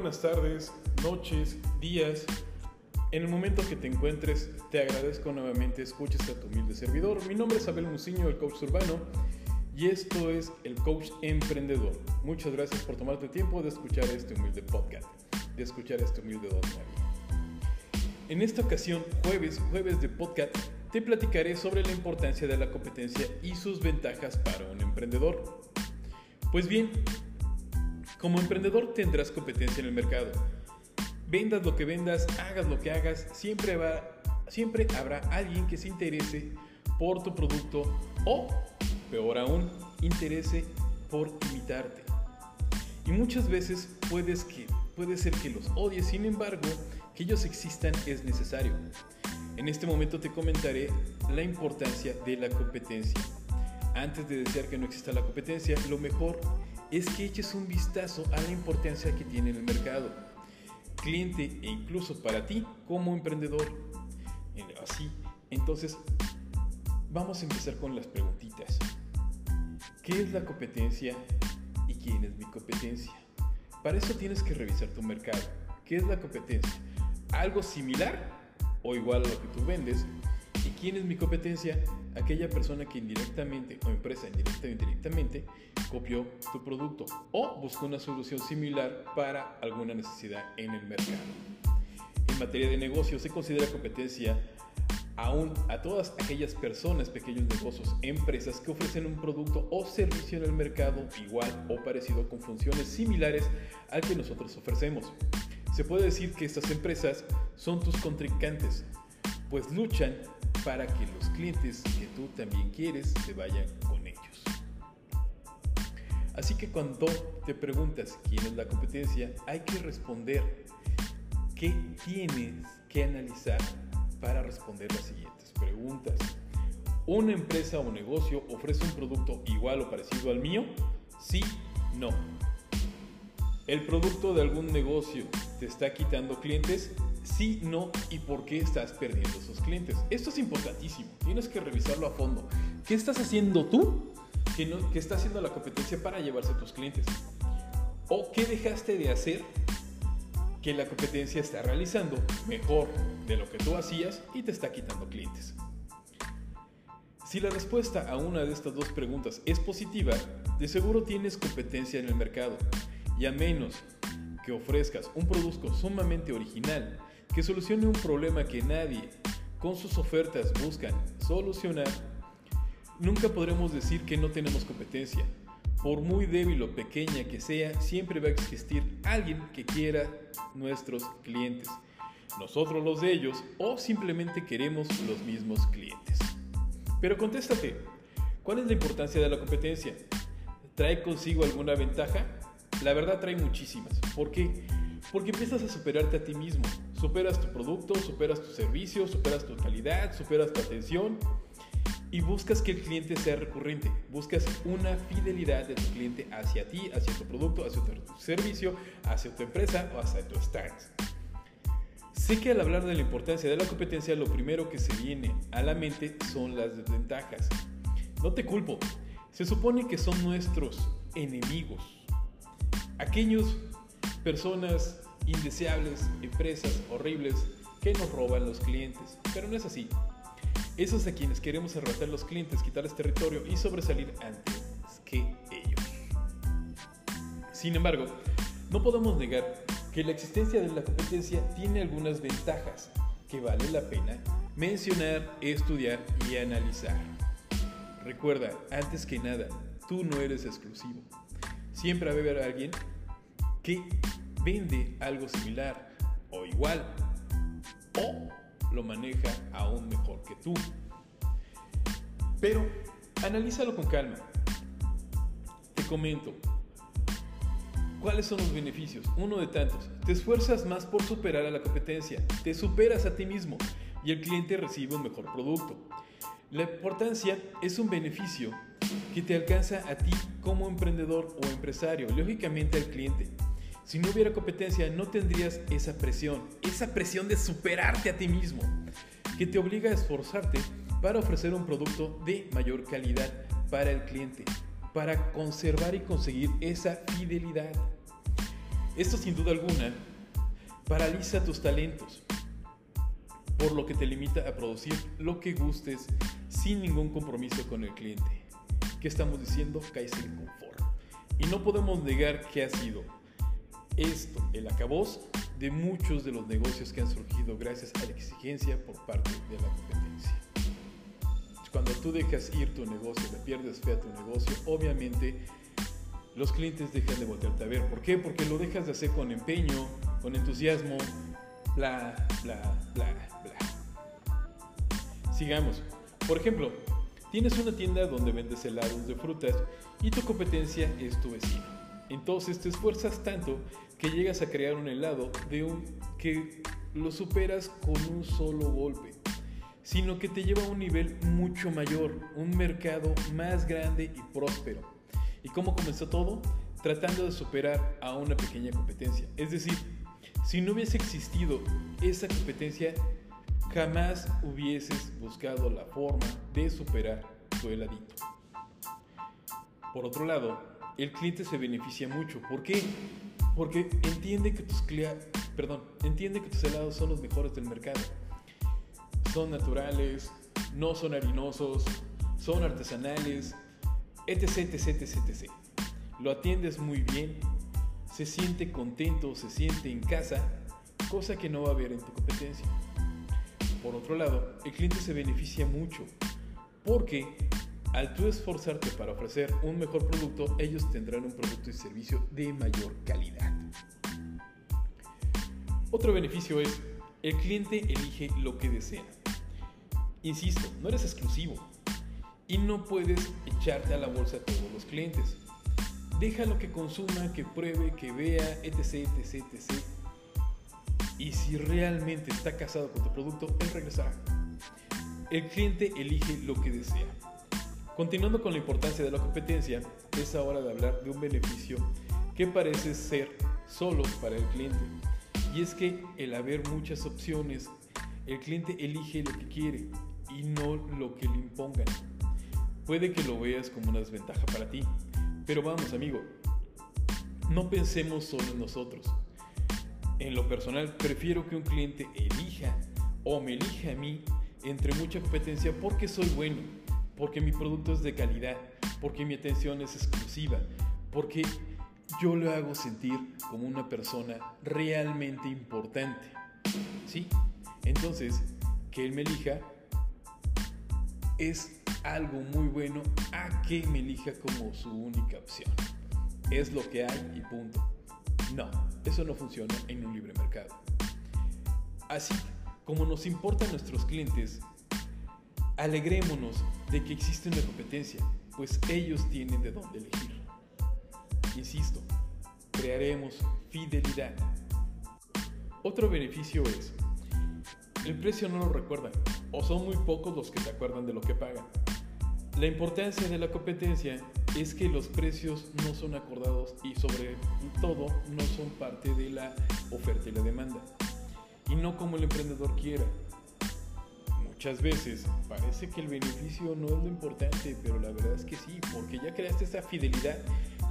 buenas tardes, noches, días. En el momento que te encuentres, te agradezco nuevamente escuches a tu humilde servidor. Mi nombre es Abel Muciño, el coach urbano, y esto es el coach emprendedor. Muchas gracias por tomarte tiempo de escuchar este humilde podcast, de escuchar este humilde Don En esta ocasión, jueves, jueves de podcast, te platicaré sobre la importancia de la competencia y sus ventajas para un emprendedor. Pues bien, como emprendedor tendrás competencia en el mercado. Vendas lo que vendas, hagas lo que hagas, siempre, va, siempre habrá alguien que se interese por tu producto o, peor aún, interese por imitarte. Y muchas veces puedes que, puede ser que los odies, sin embargo, que ellos existan es necesario. En este momento te comentaré la importancia de la competencia. Antes de desear que no exista la competencia, lo mejor es que eches un vistazo a la importancia que tiene en el mercado, cliente e incluso para ti como emprendedor. Así, entonces, vamos a empezar con las preguntitas. ¿Qué es la competencia y quién es mi competencia? Para eso tienes que revisar tu mercado. ¿Qué es la competencia? ¿Algo similar o igual a lo que tú vendes? ¿Y quién es mi competencia? aquella persona que indirectamente o empresa indirecta o indirectamente copió tu producto o buscó una solución similar para alguna necesidad en el mercado. En materia de negocio se considera competencia aún a todas aquellas personas, pequeños negocios, empresas que ofrecen un producto o servicio en el mercado igual o parecido con funciones similares al que nosotros ofrecemos. Se puede decir que estas empresas son tus contrincantes, pues luchan para que los clientes que tú también quieres se vayan con ellos. Así que cuando te preguntas quién es la competencia, hay que responder qué tienes que analizar para responder las siguientes preguntas. ¿Una empresa o negocio ofrece un producto igual o parecido al mío? Sí, no. ¿El producto de algún negocio te está quitando clientes? Sí, no y por qué estás perdiendo esos clientes. Esto es importantísimo, tienes que revisarlo a fondo. ¿Qué estás haciendo tú que, no, que está haciendo la competencia para llevarse a tus clientes? ¿O qué dejaste de hacer que la competencia está realizando mejor de lo que tú hacías y te está quitando clientes? Si la respuesta a una de estas dos preguntas es positiva, de seguro tienes competencia en el mercado y a menos que ofrezcas un producto sumamente original que solucione un problema que nadie con sus ofertas buscan solucionar, nunca podremos decir que no tenemos competencia. Por muy débil o pequeña que sea, siempre va a existir alguien que quiera nuestros clientes. Nosotros los de ellos o simplemente queremos los mismos clientes. Pero contéstate, ¿cuál es la importancia de la competencia? ¿Trae consigo alguna ventaja? La verdad trae muchísimas. ¿Por qué? Porque empiezas a superarte a ti mismo. Superas tu producto, superas tu servicio, superas tu calidad, superas tu atención y buscas que el cliente sea recurrente. Buscas una fidelidad de tu cliente hacia ti, hacia tu producto, hacia tu servicio, hacia tu empresa o hacia tu stand. Sé que al hablar de la importancia de la competencia, lo primero que se viene a la mente son las desventajas. No te culpo, se supone que son nuestros enemigos. Aquellos personas indeseables, empresas horribles que nos roban los clientes. Pero no es así. Esos a quienes queremos arrebatar los clientes, quitarles territorio y sobresalir antes que ellos. Sin embargo, no podemos negar que la existencia de la competencia tiene algunas ventajas que vale la pena mencionar, estudiar y analizar. Recuerda, antes que nada, tú no eres exclusivo. Siempre va a alguien que vende algo similar o igual o lo maneja aún mejor que tú. Pero analízalo con calma. Te comento, ¿cuáles son los beneficios? Uno de tantos. Te esfuerzas más por superar a la competencia, te superas a ti mismo y el cliente recibe un mejor producto. La importancia es un beneficio que te alcanza a ti como emprendedor o empresario, lógicamente al cliente. Si no hubiera competencia, no tendrías esa presión, esa presión de superarte a ti mismo, que te obliga a esforzarte para ofrecer un producto de mayor calidad para el cliente, para conservar y conseguir esa fidelidad. Esto sin duda alguna paraliza tus talentos, por lo que te limita a producir lo que gustes sin ningún compromiso con el cliente. ¿Qué estamos diciendo? Caes confort. Y no podemos negar que ha sido esto el acabos de muchos de los negocios que han surgido gracias a la exigencia por parte de la competencia. Cuando tú dejas ir tu negocio, le pierdes fe a tu negocio, obviamente los clientes dejan de voltearte a ver. ¿Por qué? Porque lo dejas de hacer con empeño, con entusiasmo, bla, bla, bla, bla. Sigamos. Por ejemplo, tienes una tienda donde vendes helados de frutas y tu competencia es tu vecino. Entonces te esfuerzas tanto que llegas a crear un helado de un que lo superas con un solo golpe, sino que te lleva a un nivel mucho mayor, un mercado más grande y próspero. ¿Y cómo comenzó todo? Tratando de superar a una pequeña competencia. Es decir, si no hubiese existido esa competencia, jamás hubieses buscado la forma de superar tu heladito. Por otro lado, el cliente se beneficia mucho. ¿Por qué? Porque entiende que tus perdón, entiende que tus helados son los mejores del mercado. Son naturales, no son harinosos, son artesanales, etc, etc, etc, etc. Lo atiendes muy bien, se siente contento, se siente en casa, cosa que no va a haber en tu competencia. Por otro lado, el cliente se beneficia mucho porque al tú esforzarte para ofrecer un mejor producto, ellos tendrán un producto y servicio de mayor calidad. Otro beneficio es, el cliente elige lo que desea. Insisto, no eres exclusivo y no puedes echarte a la bolsa a todos los clientes. Déjalo que consuma, que pruebe, que vea, etc, etc, etc. Y si realmente está casado con tu producto, él regresará. El cliente elige lo que desea. Continuando con la importancia de la competencia, es hora de hablar de un beneficio que parece ser solo para el cliente. Y es que el haber muchas opciones, el cliente elige lo que quiere y no lo que le impongan. Puede que lo veas como una desventaja para ti, pero vamos amigo, no pensemos solo en nosotros. En lo personal, prefiero que un cliente elija o me elija a mí entre mucha competencia porque soy bueno porque mi producto es de calidad, porque mi atención es exclusiva, porque yo lo hago sentir como una persona realmente importante. ¿Sí? Entonces, que él me elija es algo muy bueno a que me elija como su única opción. Es lo que hay y punto. No, eso no funciona en un libre mercado. Así como nos importan nuestros clientes, alegrémonos de que existe una competencia, pues ellos tienen de dónde elegir. Insisto, crearemos fidelidad. Otro beneficio es, el precio no lo recuerdan, o son muy pocos los que se acuerdan de lo que pagan. La importancia de la competencia es que los precios no son acordados y sobre todo no son parte de la oferta y la demanda. Y no como el emprendedor quiera, muchas veces parece que el beneficio no es lo importante, pero la verdad es que sí, porque ya creaste esa fidelidad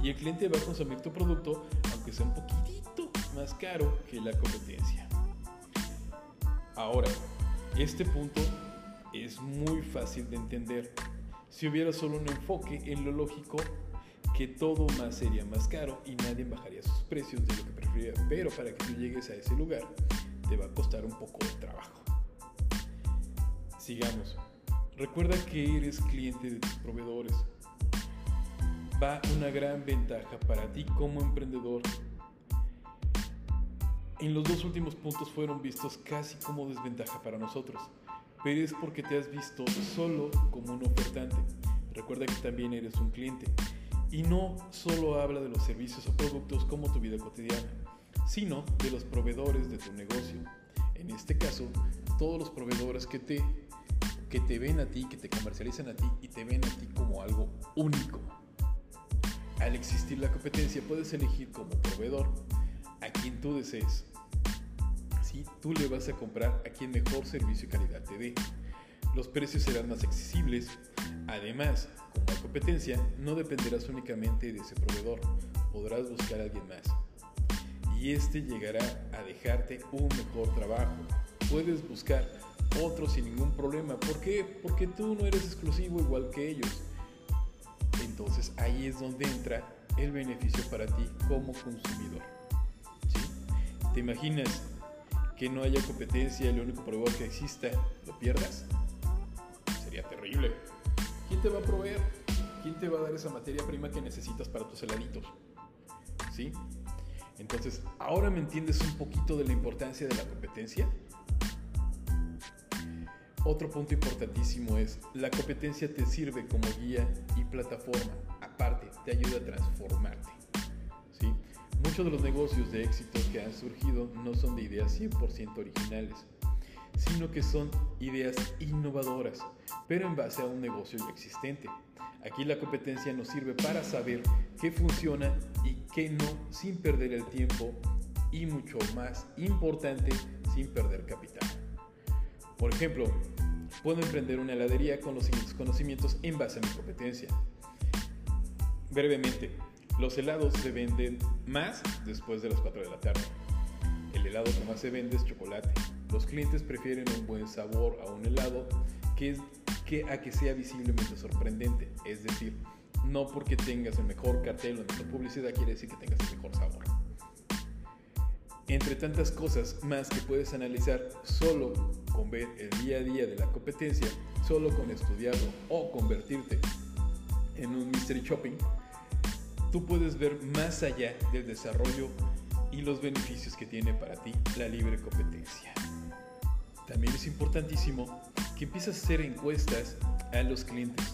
y el cliente va a consumir tu producto, aunque sea un poquitito más caro que la competencia. Ahora, este punto es muy fácil de entender. Si hubiera solo un enfoque en lo lógico, que todo más sería más caro y nadie bajaría sus precios de lo que preferiría. Pero para que tú llegues a ese lugar, te va a costar un poco de trabajo. Sigamos. Recuerda que eres cliente de tus proveedores. Va una gran ventaja para ti como emprendedor. En los dos últimos puntos fueron vistos casi como desventaja para nosotros, pero es porque te has visto solo como un ofertante. Recuerda que también eres un cliente y no solo habla de los servicios o productos como tu vida cotidiana, sino de los proveedores de tu negocio. En este caso, todos los proveedores que te que te ven a ti, que te comercializan a ti y te ven a ti como algo único. Al existir la competencia puedes elegir como proveedor a quien tú desees. Si Tú le vas a comprar a quien mejor servicio y calidad te dé. Los precios serán más accesibles. Además, como hay competencia, no dependerás únicamente de ese proveedor. Podrás buscar a alguien más. y este llegará a dejarte un mejor trabajo. Puedes buscar otro sin ningún problema. ¿Por qué? Porque tú no eres exclusivo igual que ellos. Entonces ahí es donde entra el beneficio para ti como consumidor. ¿Te imaginas que no haya competencia y el único proveedor que exista lo pierdas? Sería terrible. ¿Quién te va a proveer? ¿Quién te va a dar esa materia prima que necesitas para tus heladitos? ¿Sí? Entonces, ¿ahora me entiendes un poquito de la importancia de la competencia? Otro punto importantísimo es, la competencia te sirve como guía y plataforma. Aparte, te ayuda a transformarte. ¿sí? Muchos de los negocios de éxito que han surgido no son de ideas 100% originales, sino que son ideas innovadoras, pero en base a un negocio ya existente. Aquí la competencia nos sirve para saber qué funciona y qué no sin perder el tiempo y mucho más importante, sin perder capital. Por ejemplo, puedo emprender una heladería con los siguientes conocimientos en base a mi competencia. Brevemente, los helados se venden más después de las 4 de la tarde. El helado que más se vende es chocolate. Los clientes prefieren un buen sabor a un helado que, que a que sea visiblemente sorprendente. Es decir, no porque tengas el mejor cartel o la mejor publicidad quiere decir que tengas el mejor sabor. Entre tantas cosas más que puedes analizar solo con ver el día a día de la competencia, solo con estudiarlo o convertirte en un mystery shopping, tú puedes ver más allá del desarrollo y los beneficios que tiene para ti la libre competencia. También es importantísimo que empieces a hacer encuestas a los clientes.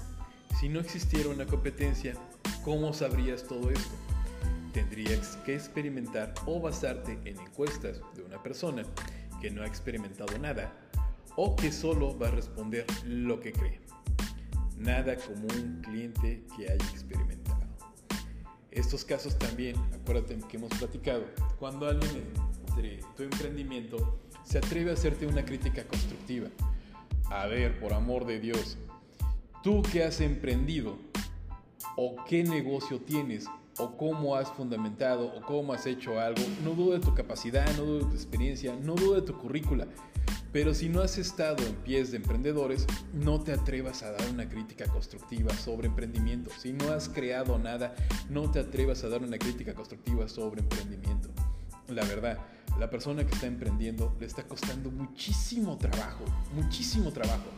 Si no existiera una competencia, ¿cómo sabrías todo esto? Tendrías que experimentar o basarte en encuestas de una persona que no ha experimentado nada o que solo va a responder lo que cree. Nada como un cliente que haya experimentado. Estos casos también, acuérdate que hemos platicado, cuando alguien entre tu emprendimiento se atreve a hacerte una crítica constructiva. A ver, por amor de Dios, tú que has emprendido o qué negocio tienes o cómo has fundamentado o cómo has hecho algo, no dudo de tu capacidad, no dudo de tu experiencia, no dudo de tu currícula. Pero si no has estado en pies de emprendedores, no te atrevas a dar una crítica constructiva sobre emprendimiento. Si no has creado nada, no te atrevas a dar una crítica constructiva sobre emprendimiento. La verdad, la persona que está emprendiendo le está costando muchísimo trabajo, muchísimo trabajo.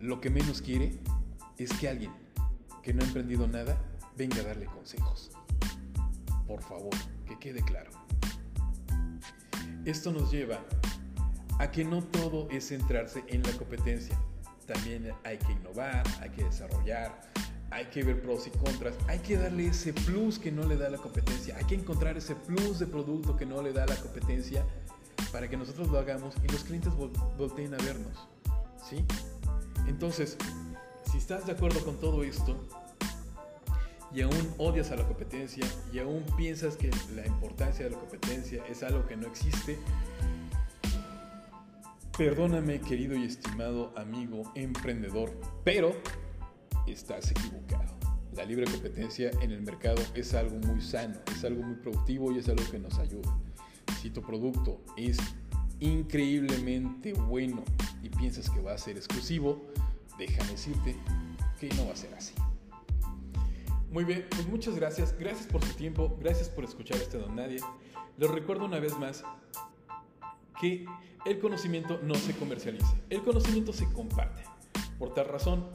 Lo que menos quiere es que alguien que no ha emprendido nada venga a darle consejos por favor, que quede claro. Esto nos lleva a que no todo es centrarse en la competencia. También hay que innovar, hay que desarrollar, hay que ver pros y contras, hay que darle ese plus que no le da la competencia, hay que encontrar ese plus de producto que no le da la competencia para que nosotros lo hagamos y los clientes volteen a vernos. ¿Sí? Entonces, si estás de acuerdo con todo esto, y aún odias a la competencia y aún piensas que la importancia de la competencia es algo que no existe, perdóname querido y estimado amigo emprendedor, pero estás equivocado. La libre competencia en el mercado es algo muy sano, es algo muy productivo y es algo que nos ayuda. Si tu producto es increíblemente bueno y piensas que va a ser exclusivo, déjame decirte que no va a ser así. Muy bien, pues muchas gracias. Gracias por su tiempo. Gracias por escuchar este Don Nadie. Les recuerdo una vez más que el conocimiento no se comercializa. El conocimiento se comparte. Por tal razón,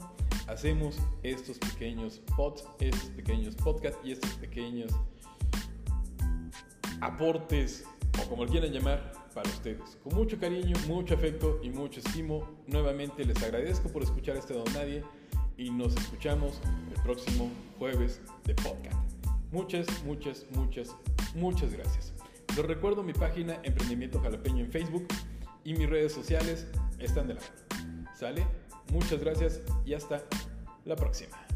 hacemos estos pequeños pods, estos pequeños podcasts y estos pequeños aportes, o como quieran llamar, para ustedes. Con mucho cariño, mucho afecto y mucho estimo. Nuevamente les agradezco por escuchar este Don Nadie y nos escuchamos el próximo jueves de podcast. Muchas, muchas, muchas, muchas gracias. Les recuerdo mi página Emprendimiento Jalapeño en Facebook y mis redes sociales están de la mano. ¿Sale? Muchas gracias y hasta la próxima.